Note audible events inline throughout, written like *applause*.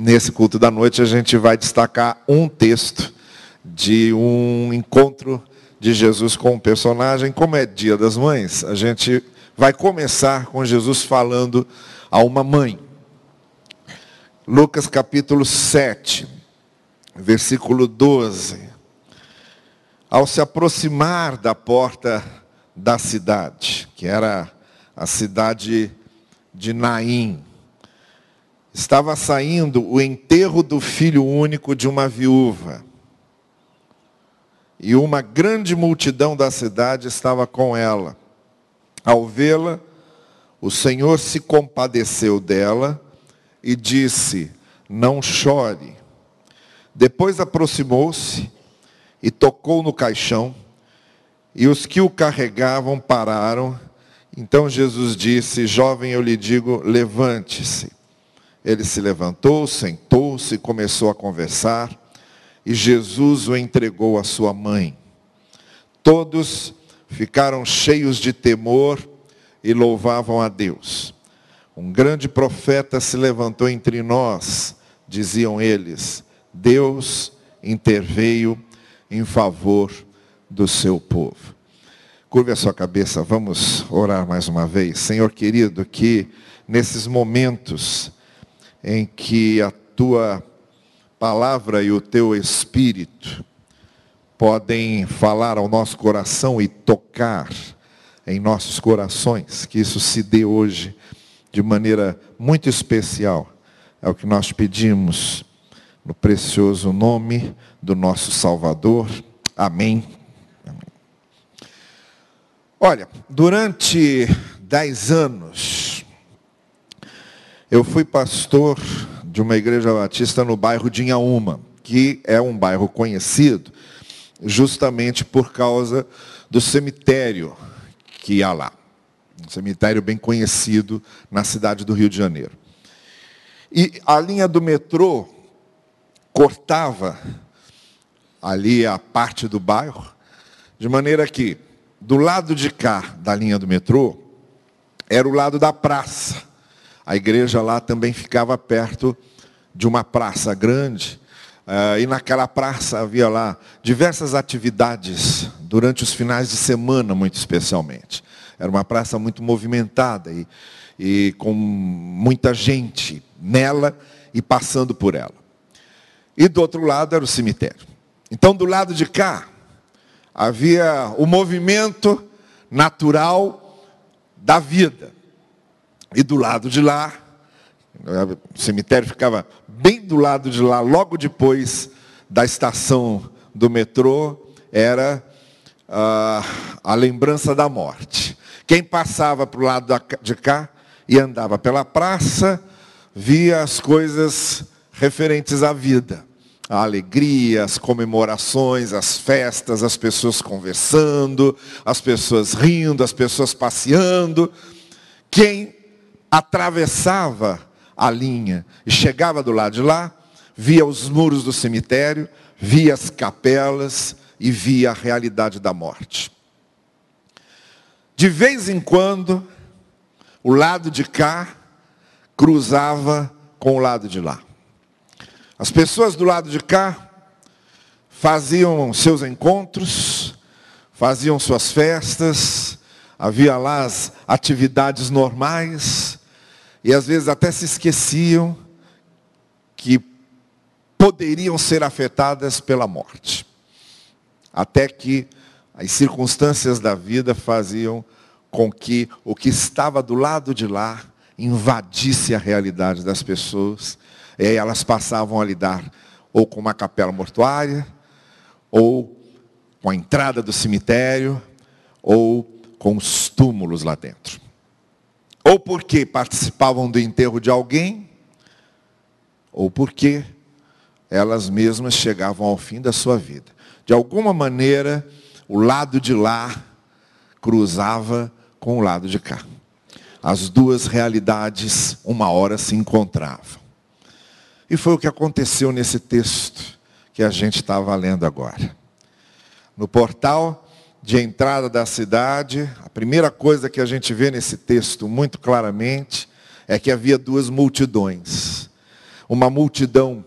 nesse culto da noite a gente vai destacar um texto de um encontro de Jesus com um personagem. Como é Dia das Mães, a gente vai começar com Jesus falando a uma mãe. Lucas capítulo 7, versículo 12. Ao se aproximar da porta da cidade, que era a cidade de Naim, estava saindo o enterro do filho único de uma viúva. E uma grande multidão da cidade estava com ela. Ao vê-la, o Senhor se compadeceu dela e disse: Não chore. Depois aproximou-se e tocou no caixão, e os que o carregavam pararam. Então Jesus disse: Jovem, eu lhe digo, levante-se. Ele se levantou, sentou-se e começou a conversar, e Jesus o entregou à sua mãe. Todos ficaram cheios de temor e louvavam a Deus. Um grande profeta se levantou entre nós, diziam eles. Deus interveio em favor do seu povo. Curve a sua cabeça, vamos orar mais uma vez. Senhor querido, que nesses momentos em que a tua palavra e o teu espírito podem falar ao nosso coração e tocar em nossos corações, que isso se dê hoje de maneira muito especial. É o que nós pedimos no precioso nome do nosso Salvador. Amém. Amém. Olha, durante dez anos, eu fui pastor de uma igreja batista no bairro de Inhaúma, que é um bairro conhecido justamente por causa do cemitério que há lá. Um cemitério bem conhecido na cidade do Rio de Janeiro. E a linha do metrô cortava ali a parte do bairro, de maneira que do lado de cá da linha do metrô era o lado da praça. A igreja lá também ficava perto de uma praça grande. Uh, e naquela praça havia lá diversas atividades durante os finais de semana, muito especialmente. Era uma praça muito movimentada e, e com muita gente nela e passando por ela. E do outro lado era o cemitério. Então, do lado de cá, havia o movimento natural da vida. E do lado de lá, o cemitério ficava bem do lado de lá, logo depois da estação do metrô, era ah, a lembrança da morte. Quem passava para o lado de cá e andava pela praça, via as coisas referentes à vida. A alegria, as comemorações, as festas, as pessoas conversando, as pessoas rindo, as pessoas passeando. Quem atravessava a linha e chegava do lado de lá, via os muros do cemitério, via as capelas e via a realidade da morte. De vez em quando, o lado de cá cruzava com o lado de lá. As pessoas do lado de cá faziam seus encontros, faziam suas festas, havia lá as atividades normais, e às vezes até se esqueciam que poderiam ser afetadas pela morte. Até que as circunstâncias da vida faziam com que o que estava do lado de lá invadisse a realidade das pessoas, e aí elas passavam a lidar ou com uma capela mortuária, ou com a entrada do cemitério, ou com os túmulos lá dentro ou porque participavam do enterro de alguém, ou porque elas mesmas chegavam ao fim da sua vida. De alguma maneira, o lado de lá cruzava com o lado de cá. As duas realidades, uma hora, se encontravam. E foi o que aconteceu nesse texto que a gente estava lendo agora. No portal de entrada da cidade, a primeira coisa que a gente vê nesse texto muito claramente é que havia duas multidões. uma multidão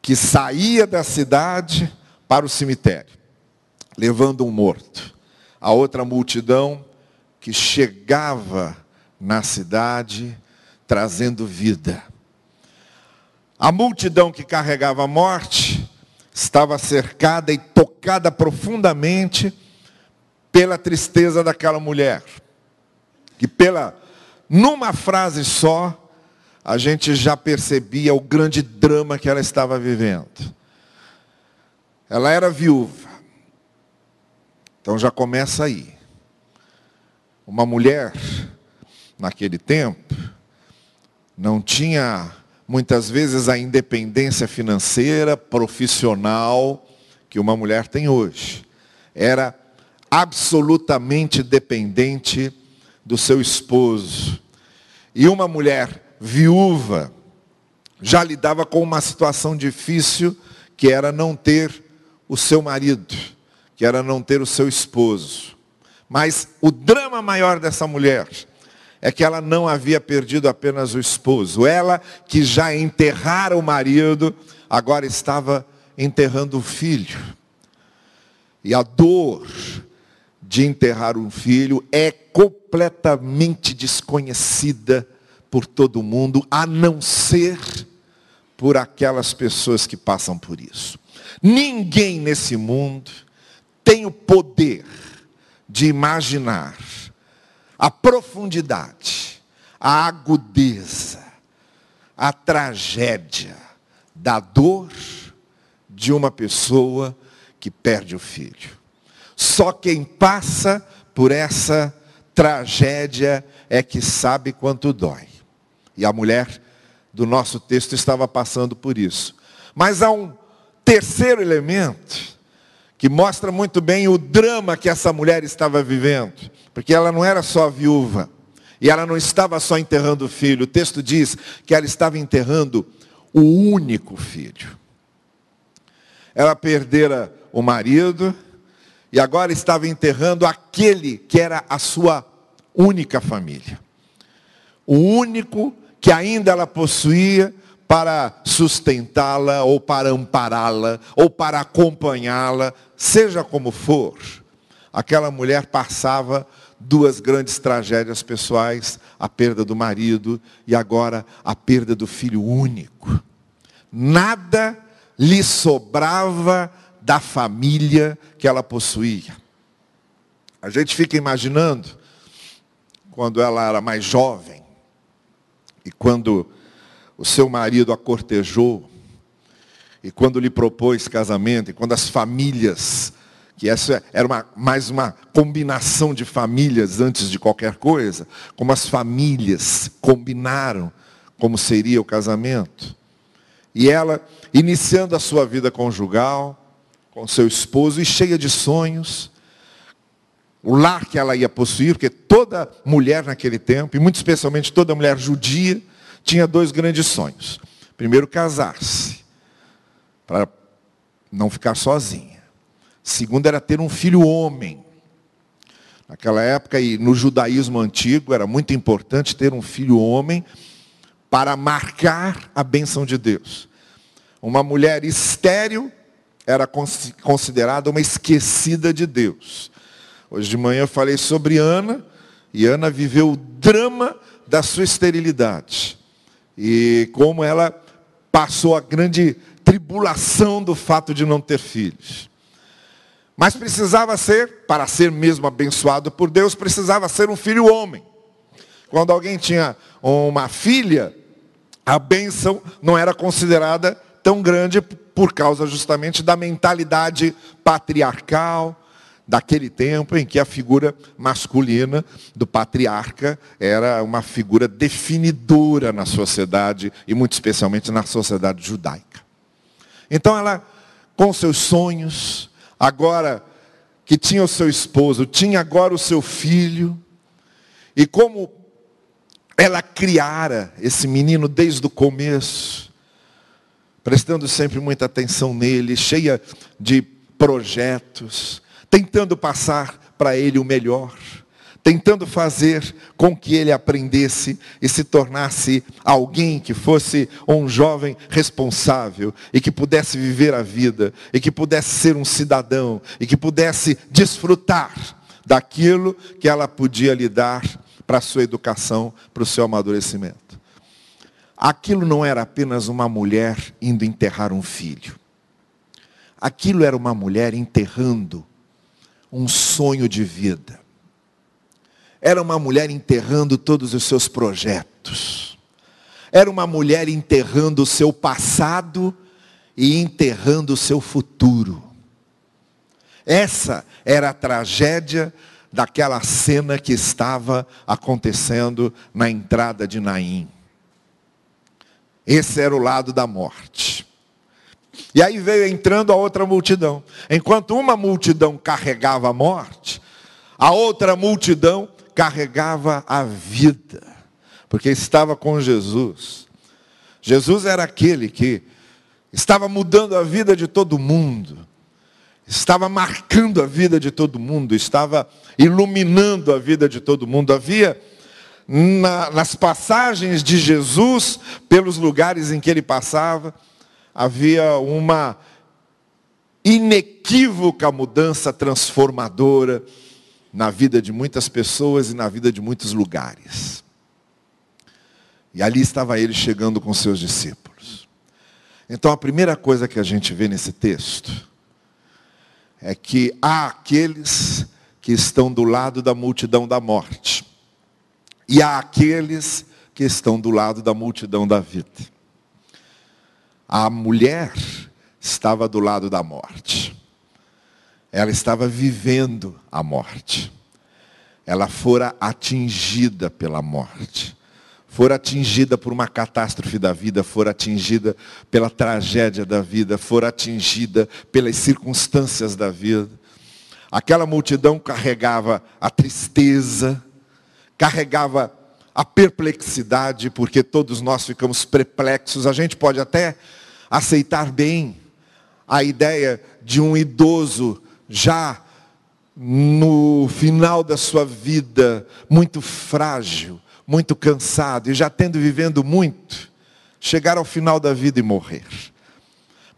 que saía da cidade para o cemitério, levando um morto. A outra multidão que chegava na cidade trazendo vida. A multidão que carregava a morte estava cercada e tocada profundamente pela tristeza daquela mulher. Que pela numa frase só a gente já percebia o grande drama que ela estava vivendo. Ela era viúva. Então já começa aí. Uma mulher naquele tempo não tinha muitas vezes a independência financeira, profissional que uma mulher tem hoje. Era absolutamente dependente do seu esposo. E uma mulher viúva já lidava com uma situação difícil que era não ter o seu marido, que era não ter o seu esposo. Mas o drama maior dessa mulher é que ela não havia perdido apenas o esposo. Ela, que já enterrara o marido, agora estava enterrando o filho. E a dor de enterrar um filho é completamente desconhecida por todo mundo, a não ser por aquelas pessoas que passam por isso. Ninguém nesse mundo tem o poder de imaginar a profundidade, a agudeza, a tragédia da dor de uma pessoa que perde o filho. Só quem passa por essa tragédia é que sabe quanto dói. E a mulher do nosso texto estava passando por isso. Mas há um terceiro elemento que mostra muito bem o drama que essa mulher estava vivendo, porque ela não era só viúva, e ela não estava só enterrando o filho, o texto diz que ela estava enterrando o único filho. Ela perdera o marido e agora estava enterrando aquele que era a sua única família. O único que ainda ela possuía para sustentá-la, ou para ampará-la, ou para acompanhá-la, seja como for, aquela mulher passava duas grandes tragédias pessoais, a perda do marido e agora a perda do filho único. Nada lhe sobrava da família que ela possuía. A gente fica imaginando, quando ela era mais jovem, e quando o seu marido a cortejou, e quando lhe propôs casamento, e quando as famílias, que essa era uma, mais uma combinação de famílias antes de qualquer coisa, como as famílias combinaram como seria o casamento. E ela, iniciando a sua vida conjugal, com seu esposo, e cheia de sonhos, o lar que ela ia possuir, porque toda mulher naquele tempo, e muito especialmente toda mulher judia, tinha dois grandes sonhos. Primeiro, casar-se, para não ficar sozinha. Segundo, era ter um filho homem. Naquela época, e no judaísmo antigo, era muito importante ter um filho homem para marcar a bênção de Deus. Uma mulher estéril era considerada uma esquecida de Deus. Hoje de manhã eu falei sobre Ana, e Ana viveu o drama da sua esterilidade e como ela passou a grande tribulação do fato de não ter filhos. Mas precisava ser, para ser mesmo abençoado por Deus, precisava ser um filho homem. Quando alguém tinha uma filha, a bênção não era considerada tão grande por causa justamente da mentalidade patriarcal, daquele tempo em que a figura masculina do patriarca era uma figura definidora na sociedade e muito especialmente na sociedade judaica. Então ela, com seus sonhos, agora que tinha o seu esposo, tinha agora o seu filho, e como ela criara esse menino desde o começo, prestando sempre muita atenção nele, cheia de projetos, tentando passar para ele o melhor, tentando fazer com que ele aprendesse e se tornasse alguém que fosse um jovem responsável e que pudesse viver a vida e que pudesse ser um cidadão e que pudesse desfrutar daquilo que ela podia lhe dar para a sua educação, para o seu amadurecimento. Aquilo não era apenas uma mulher indo enterrar um filho. Aquilo era uma mulher enterrando um sonho de vida. Era uma mulher enterrando todos os seus projetos. Era uma mulher enterrando o seu passado e enterrando o seu futuro. Essa era a tragédia daquela cena que estava acontecendo na entrada de Naim. Esse era o lado da morte. E aí veio entrando a outra multidão. Enquanto uma multidão carregava a morte, a outra multidão carregava a vida, porque estava com Jesus. Jesus era aquele que estava mudando a vida de todo mundo, estava marcando a vida de todo mundo, estava iluminando a vida de todo mundo. Havia na, nas passagens de Jesus pelos lugares em que ele passava, havia uma inequívoca mudança transformadora na vida de muitas pessoas e na vida de muitos lugares. E ali estava ele chegando com seus discípulos. Então a primeira coisa que a gente vê nesse texto é que há aqueles que estão do lado da multidão da morte. E aqueles que estão do lado da multidão da vida. A mulher estava do lado da morte. Ela estava vivendo a morte. Ela fora atingida pela morte. Fora atingida por uma catástrofe da vida, fora atingida pela tragédia da vida, fora atingida pelas circunstâncias da vida. Aquela multidão carregava a tristeza, carregava a perplexidade, porque todos nós ficamos perplexos. A gente pode até aceitar bem a ideia de um idoso já no final da sua vida, muito frágil, muito cansado e já tendo vivendo muito, chegar ao final da vida e morrer.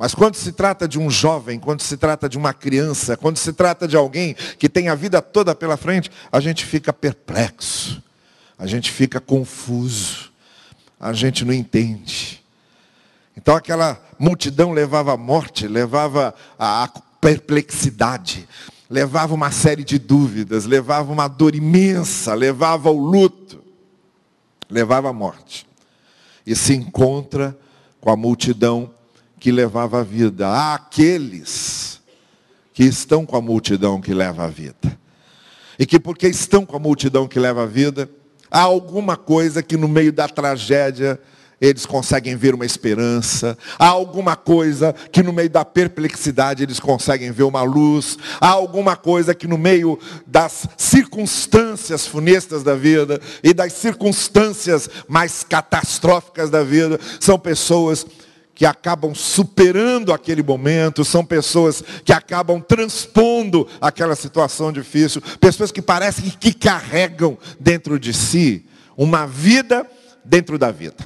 Mas quando se trata de um jovem, quando se trata de uma criança, quando se trata de alguém que tem a vida toda pela frente, a gente fica perplexo, a gente fica confuso, a gente não entende. Então aquela multidão levava a morte, levava a perplexidade, levava uma série de dúvidas, levava uma dor imensa, levava o luto, levava a morte. E se encontra com a multidão que levava a vida. Há aqueles que estão com a multidão que leva a vida. E que porque estão com a multidão que leva a vida, há alguma coisa que no meio da tragédia eles conseguem ver uma esperança. Há alguma coisa que no meio da perplexidade eles conseguem ver uma luz. Há alguma coisa que no meio das circunstâncias funestas da vida e das circunstâncias mais catastróficas da vida, são pessoas que acabam superando aquele momento, são pessoas que acabam transpondo aquela situação difícil, pessoas que parecem que carregam dentro de si uma vida dentro da vida.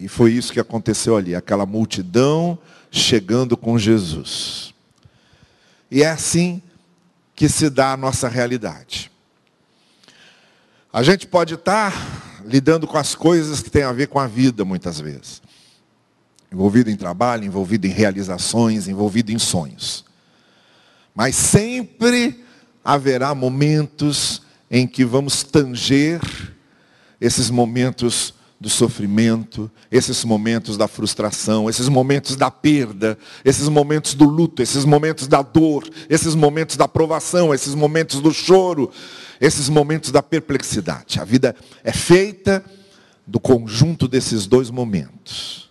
E foi isso que aconteceu ali, aquela multidão chegando com Jesus. E é assim que se dá a nossa realidade. A gente pode estar lidando com as coisas que têm a ver com a vida muitas vezes. Envolvido em trabalho, envolvido em realizações, envolvido em sonhos. Mas sempre haverá momentos em que vamos tanger esses momentos do sofrimento, esses momentos da frustração, esses momentos da perda, esses momentos do luto, esses momentos da dor, esses momentos da provação, esses momentos do choro, esses momentos da perplexidade. A vida é feita do conjunto desses dois momentos.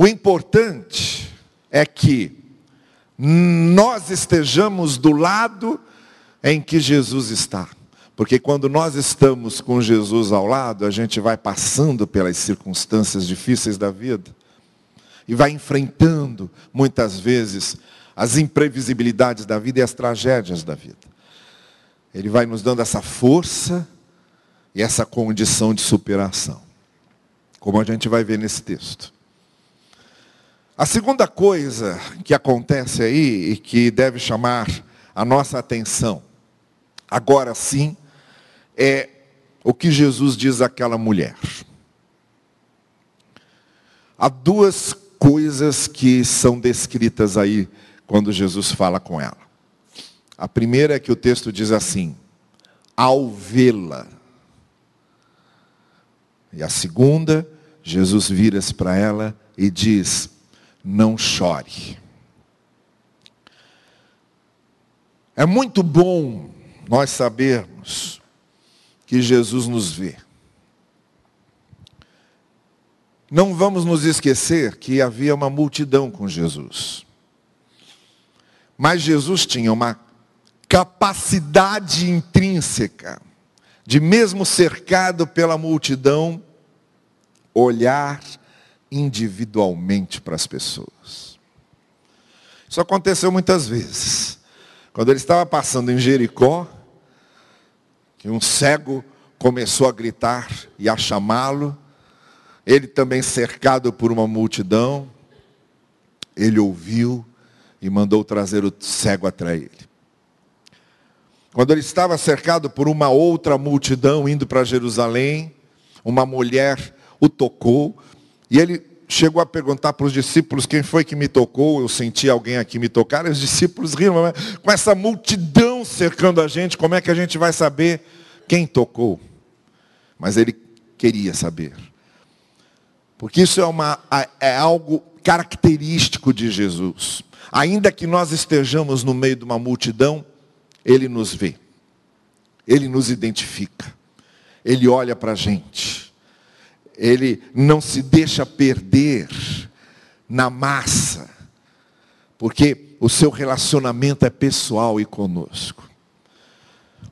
O importante é que nós estejamos do lado em que Jesus está. Porque quando nós estamos com Jesus ao lado, a gente vai passando pelas circunstâncias difíceis da vida e vai enfrentando, muitas vezes, as imprevisibilidades da vida e as tragédias da vida. Ele vai nos dando essa força e essa condição de superação. Como a gente vai ver nesse texto. A segunda coisa que acontece aí e que deve chamar a nossa atenção, agora sim, é o que Jesus diz àquela mulher. Há duas coisas que são descritas aí quando Jesus fala com ela. A primeira é que o texto diz assim: ao vê-la. E a segunda, Jesus vira-se para ela e diz: não chore. É muito bom nós sabermos que Jesus nos vê. Não vamos nos esquecer que havia uma multidão com Jesus. Mas Jesus tinha uma capacidade intrínseca de, mesmo cercado pela multidão, olhar individualmente para as pessoas. Isso aconteceu muitas vezes. Quando ele estava passando em Jericó, que um cego começou a gritar e a chamá-lo, ele também cercado por uma multidão, ele ouviu e mandou trazer o cego até ele. Quando ele estava cercado por uma outra multidão indo para Jerusalém, uma mulher o tocou e ele chegou a perguntar para os discípulos quem foi que me tocou, eu senti alguém aqui me tocar, e os discípulos riram, mas com essa multidão cercando a gente, como é que a gente vai saber quem tocou? Mas ele queria saber. Porque isso é, uma, é algo característico de Jesus. Ainda que nós estejamos no meio de uma multidão, Ele nos vê. Ele nos identifica. Ele olha para a gente ele não se deixa perder na massa, porque o seu relacionamento é pessoal e conosco.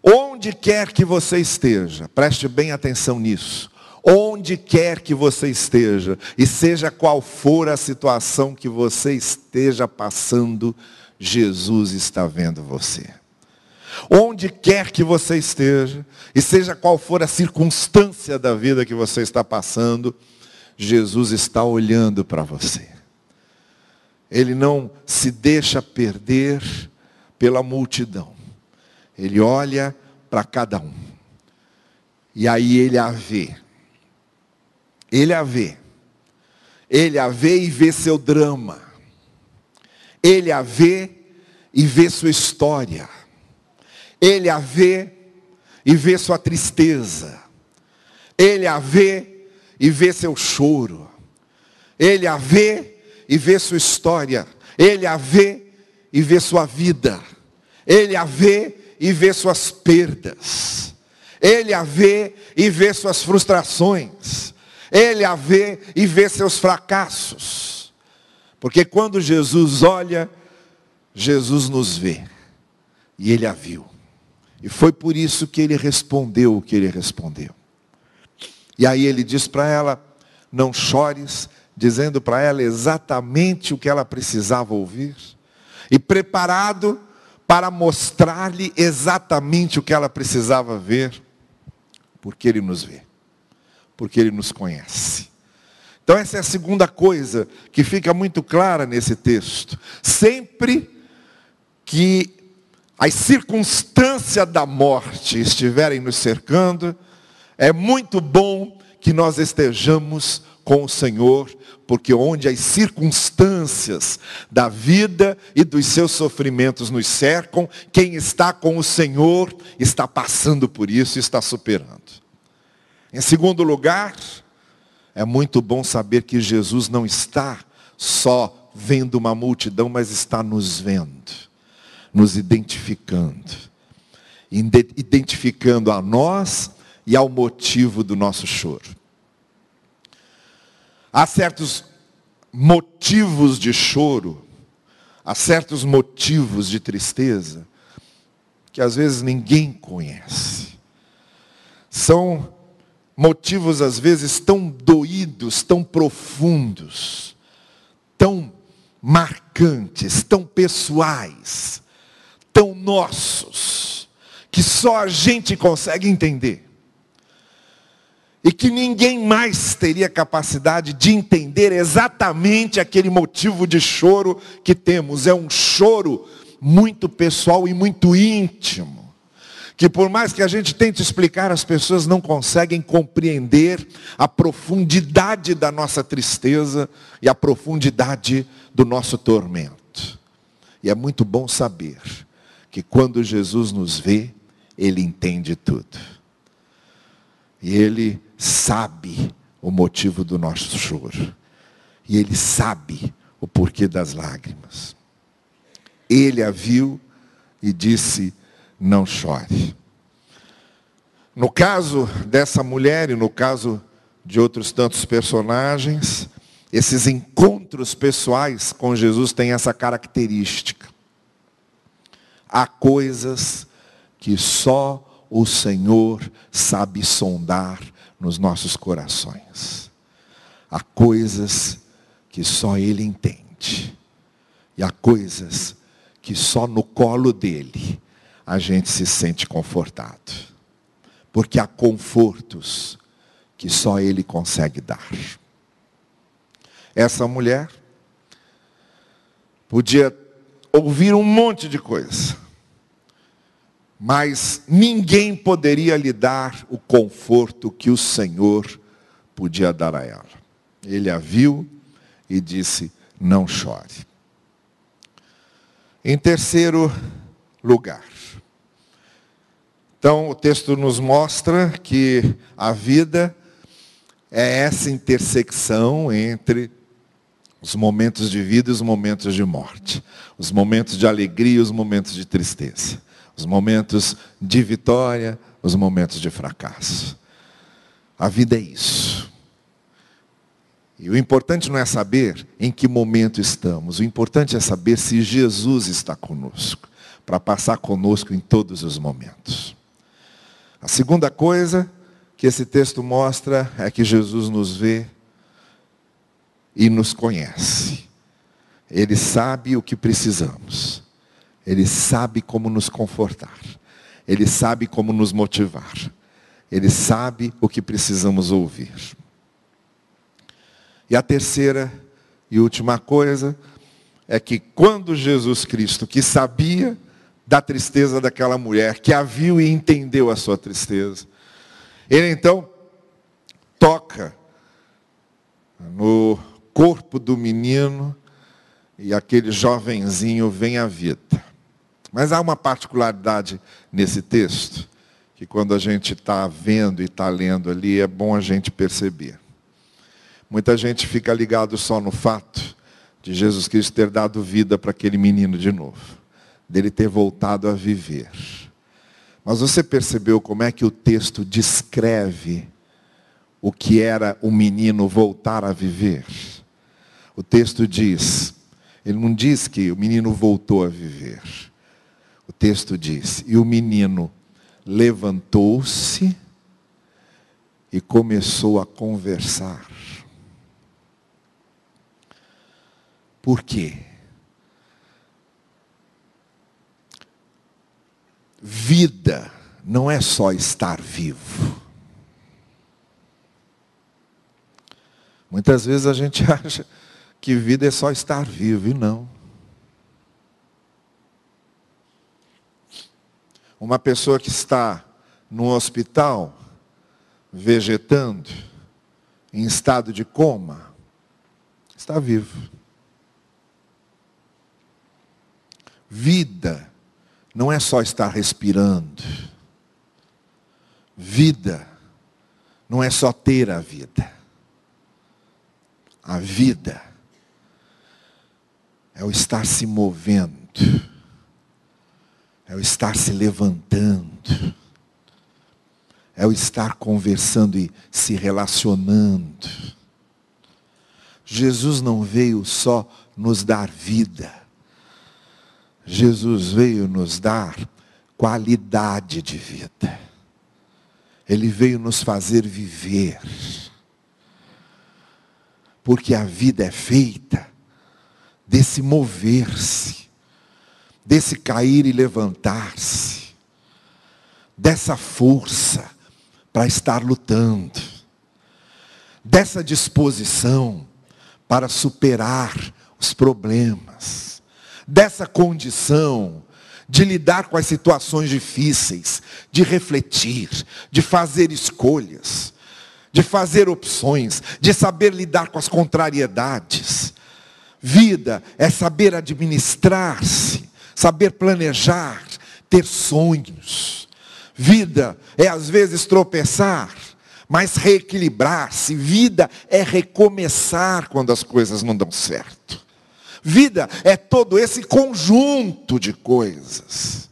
Onde quer que você esteja, preste bem atenção nisso. Onde quer que você esteja, e seja qual for a situação que você esteja passando, Jesus está vendo você. Onde quer que você esteja, e seja qual for a circunstância da vida que você está passando, Jesus está olhando para você. Ele não se deixa perder pela multidão. Ele olha para cada um. E aí ele a vê. Ele a vê. Ele a vê e vê seu drama. Ele a vê e vê sua história. Ele a vê e vê sua tristeza. Ele a vê e vê seu choro. Ele a vê e vê sua história. Ele a vê e vê sua vida. Ele a vê e vê suas perdas. Ele a vê e vê suas frustrações. Ele a vê e vê seus fracassos. Porque quando Jesus olha, Jesus nos vê. E ele a viu. E foi por isso que ele respondeu o que ele respondeu. E aí ele diz para ela: Não chores, dizendo para ela exatamente o que ela precisava ouvir. E preparado para mostrar-lhe exatamente o que ela precisava ver, porque ele nos vê, porque ele nos conhece. Então, essa é a segunda coisa que fica muito clara nesse texto. Sempre que as circunstâncias da morte estiverem nos cercando, é muito bom que nós estejamos com o Senhor, porque onde as circunstâncias da vida e dos seus sofrimentos nos cercam, quem está com o Senhor está passando por isso e está superando. Em segundo lugar, é muito bom saber que Jesus não está só vendo uma multidão, mas está nos vendo nos identificando. Identificando a nós e ao motivo do nosso choro. Há certos motivos de choro, há certos motivos de tristeza, que às vezes ninguém conhece. São motivos às vezes tão doídos, tão profundos, tão marcantes, tão pessoais, tão nossos, que só a gente consegue entender. E que ninguém mais teria capacidade de entender exatamente aquele motivo de choro que temos. É um choro muito pessoal e muito íntimo que por mais que a gente tente explicar, as pessoas não conseguem compreender a profundidade da nossa tristeza e a profundidade do nosso tormento. E é muito bom saber que quando Jesus nos vê, ele entende tudo. E ele sabe o motivo do nosso choro. E ele sabe o porquê das lágrimas. Ele a viu e disse: não chore. No caso dessa mulher e no caso de outros tantos personagens, esses encontros pessoais com Jesus têm essa característica. Há coisas que só o Senhor sabe sondar nos nossos corações. Há coisas que só Ele entende. E há coisas que só no colo dele a gente se sente confortado. Porque há confortos que só Ele consegue dar. Essa mulher podia ouvir um monte de coisa, mas ninguém poderia lhe dar o conforto que o Senhor podia dar a ela. Ele a viu e disse: Não chore. Em terceiro lugar, então, o texto nos mostra que a vida é essa intersecção entre os momentos de vida e os momentos de morte, os momentos de alegria e os momentos de tristeza, os momentos de vitória, os momentos de fracasso. A vida é isso. E o importante não é saber em que momento estamos, o importante é saber se Jesus está conosco, para passar conosco em todos os momentos. A segunda coisa que esse texto mostra é que Jesus nos vê e nos conhece. Ele sabe o que precisamos. Ele sabe como nos confortar. Ele sabe como nos motivar. Ele sabe o que precisamos ouvir. E a terceira e última coisa é que quando Jesus Cristo, que sabia da tristeza daquela mulher, que a viu e entendeu a sua tristeza. Ele então toca no corpo do menino e aquele jovenzinho vem à vida. Mas há uma particularidade nesse texto, que quando a gente está vendo e está lendo ali, é bom a gente perceber. Muita gente fica ligado só no fato de Jesus Cristo ter dado vida para aquele menino de novo dele ter voltado a viver. Mas você percebeu como é que o texto descreve o que era o menino voltar a viver? O texto diz, ele não diz que o menino voltou a viver. O texto diz, e o menino levantou-se e começou a conversar. Por quê? Vida não é só estar vivo. Muitas vezes a gente *laughs* acha que vida é só estar vivo, e não. Uma pessoa que está no hospital, vegetando, em estado de coma, está vivo. Vida não é só estar respirando. Vida não é só ter a vida. A vida é o estar se movendo, é o estar se levantando, é o estar conversando e se relacionando. Jesus não veio só nos dar vida, Jesus veio nos dar qualidade de vida. Ele veio nos fazer viver. Porque a vida é feita desse mover-se, desse cair e levantar-se. dessa força para estar lutando, dessa disposição para superar os problemas, dessa condição de lidar com as situações difíceis, de refletir, de fazer escolhas, de fazer opções, de saber lidar com as contrariedades. Vida é saber administrar-se, saber planejar, ter sonhos. Vida é às vezes tropeçar, mas reequilibrar-se. Vida é recomeçar quando as coisas não dão certo. Vida é todo esse conjunto de coisas.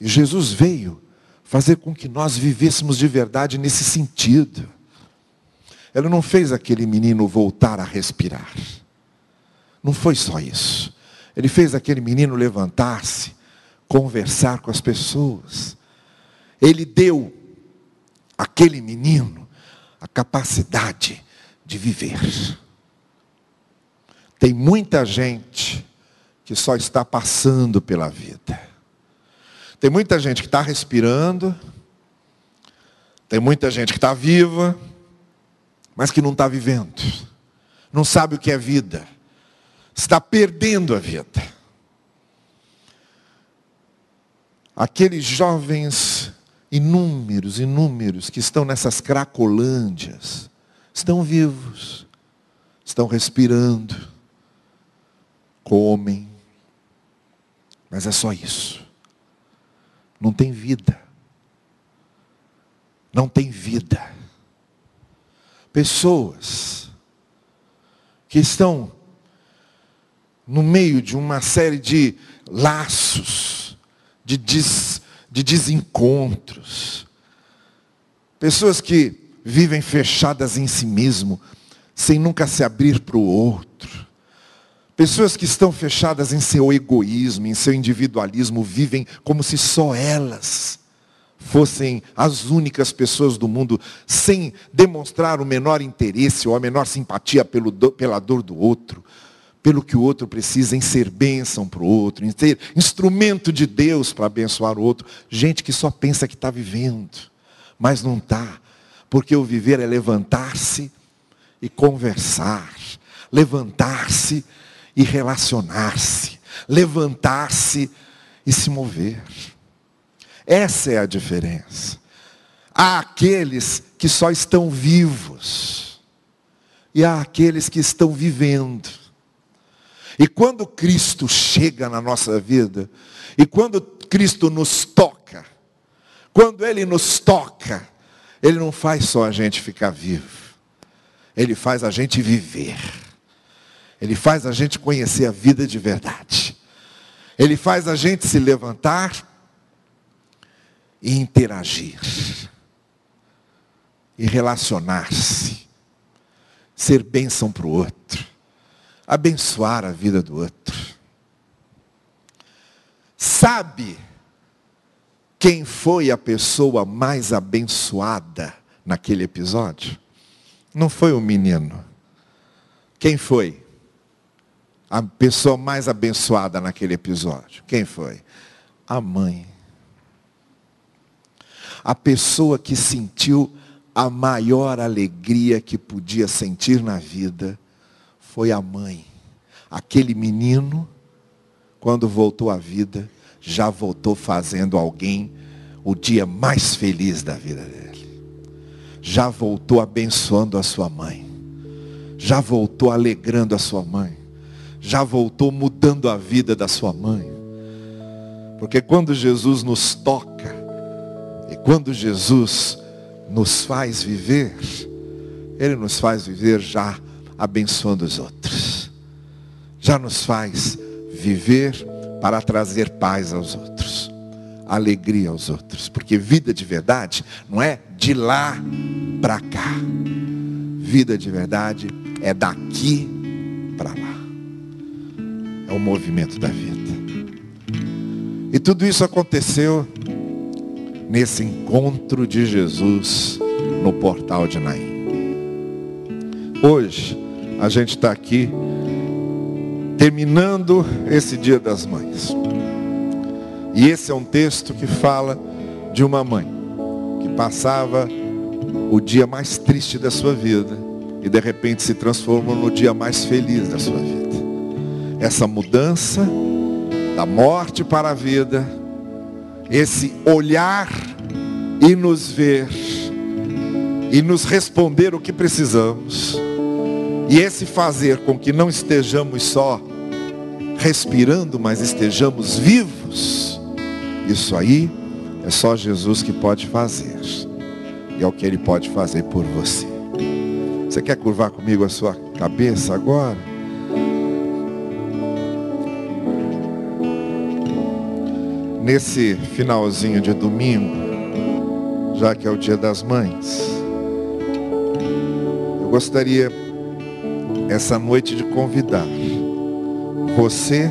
E Jesus veio fazer com que nós vivêssemos de verdade nesse sentido. Ela não fez aquele menino voltar a respirar. Não foi só isso. Ele fez aquele menino levantar-se, conversar com as pessoas. Ele deu àquele menino a capacidade de viver. Tem muita gente que só está passando pela vida. Tem muita gente que está respirando, tem muita gente que está viva, mas que não está vivendo, não sabe o que é vida, está perdendo a vida. Aqueles jovens inúmeros, inúmeros, que estão nessas cracolândias, estão vivos, estão respirando, comem, mas é só isso. Não tem vida. Não tem vida. Pessoas que estão no meio de uma série de laços, de, des, de desencontros. Pessoas que vivem fechadas em si mesmo, sem nunca se abrir para o outro. Pessoas que estão fechadas em seu egoísmo, em seu individualismo, vivem como se só elas fossem as únicas pessoas do mundo, sem demonstrar o menor interesse ou a menor simpatia pelo, pela dor do outro, pelo que o outro precisa, em ser bênção para o outro, em ser instrumento de Deus para abençoar o outro. Gente que só pensa que está vivendo, mas não está, porque o viver é levantar-se e conversar, levantar-se e relacionar-se, levantar-se e se mover. Essa é a diferença. Há aqueles que só estão vivos, e há aqueles que estão vivendo. E quando Cristo chega na nossa vida, e quando Cristo nos toca, quando Ele nos toca, Ele não faz só a gente ficar vivo, Ele faz a gente viver. Ele faz a gente conhecer a vida de verdade. Ele faz a gente se levantar e interagir. E relacionar-se. Ser bênção para o outro. Abençoar a vida do outro. Sabe quem foi a pessoa mais abençoada naquele episódio? Não foi o menino. Quem foi? a pessoa mais abençoada naquele episódio? Quem foi? A mãe. A pessoa que sentiu a maior alegria que podia sentir na vida foi a mãe. Aquele menino, quando voltou à vida, já voltou fazendo alguém o dia mais feliz da vida dele. Já voltou abençoando a sua mãe. Já voltou alegrando a sua mãe já voltou mudando a vida da sua mãe. Porque quando Jesus nos toca, e quando Jesus nos faz viver, Ele nos faz viver já abençoando os outros. Já nos faz viver para trazer paz aos outros, alegria aos outros. Porque vida de verdade não é de lá para cá. Vida de verdade é daqui para lá é o movimento da vida. E tudo isso aconteceu nesse encontro de Jesus no portal de Naim. Hoje, a gente está aqui terminando esse Dia das Mães. E esse é um texto que fala de uma mãe que passava o dia mais triste da sua vida e de repente se transforma no dia mais feliz da sua vida. Essa mudança da morte para a vida, esse olhar e nos ver e nos responder o que precisamos. E esse fazer com que não estejamos só respirando, mas estejamos vivos. Isso aí é só Jesus que pode fazer. E é o que ele pode fazer por você. Você quer curvar comigo a sua cabeça agora? Nesse finalzinho de domingo, já que é o dia das mães, eu gostaria essa noite de convidar você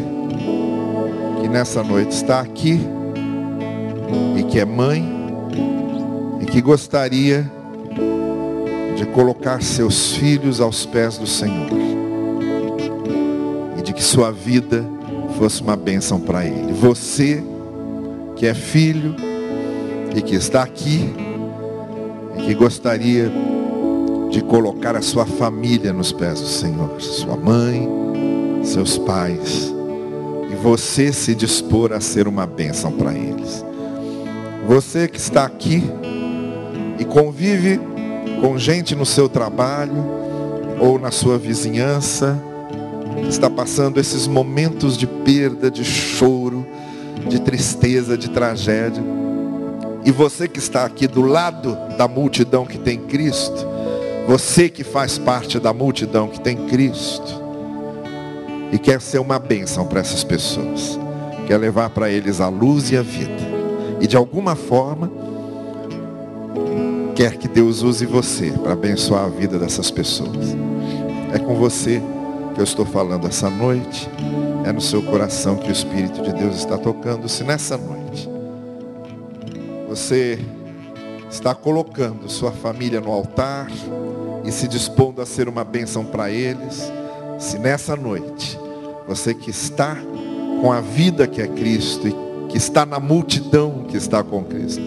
que nessa noite está aqui e que é mãe e que gostaria de colocar seus filhos aos pés do Senhor e de que sua vida fosse uma bênção para Ele. Você que é filho e que está aqui e que gostaria de colocar a sua família nos pés do Senhor, sua mãe, seus pais, e você se dispor a ser uma bênção para eles. Você que está aqui e convive com gente no seu trabalho ou na sua vizinhança, está passando esses momentos de perda, de choro, de tristeza, de tragédia. E você que está aqui do lado da multidão que tem Cristo, você que faz parte da multidão que tem Cristo e quer ser uma bênção para essas pessoas, quer levar para eles a luz e a vida, e de alguma forma quer que Deus use você para abençoar a vida dessas pessoas. É com você que eu estou falando essa noite, é no seu coração que o Espírito de Deus está tocando. Se nessa noite você está colocando sua família no altar e se dispondo a ser uma bênção para eles, se nessa noite você que está com a vida que é Cristo e que está na multidão que está com Cristo,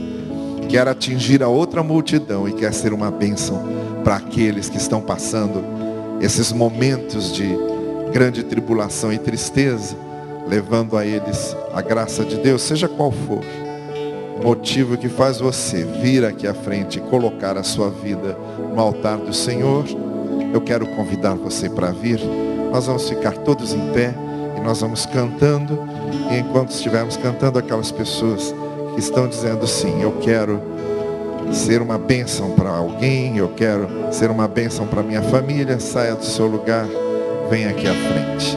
quer atingir a outra multidão e quer ser uma bênção para aqueles que estão passando esses momentos de grande tribulação e tristeza, levando a eles a graça de Deus, seja qual for motivo que faz você vir aqui à frente e colocar a sua vida no altar do Senhor, eu quero convidar você para vir. Nós vamos ficar todos em pé e nós vamos cantando. E enquanto estivermos cantando, aquelas pessoas que estão dizendo sim, eu quero ser uma bênção para alguém, eu quero ser uma bênção para minha família, saia do seu lugar, venha aqui à frente.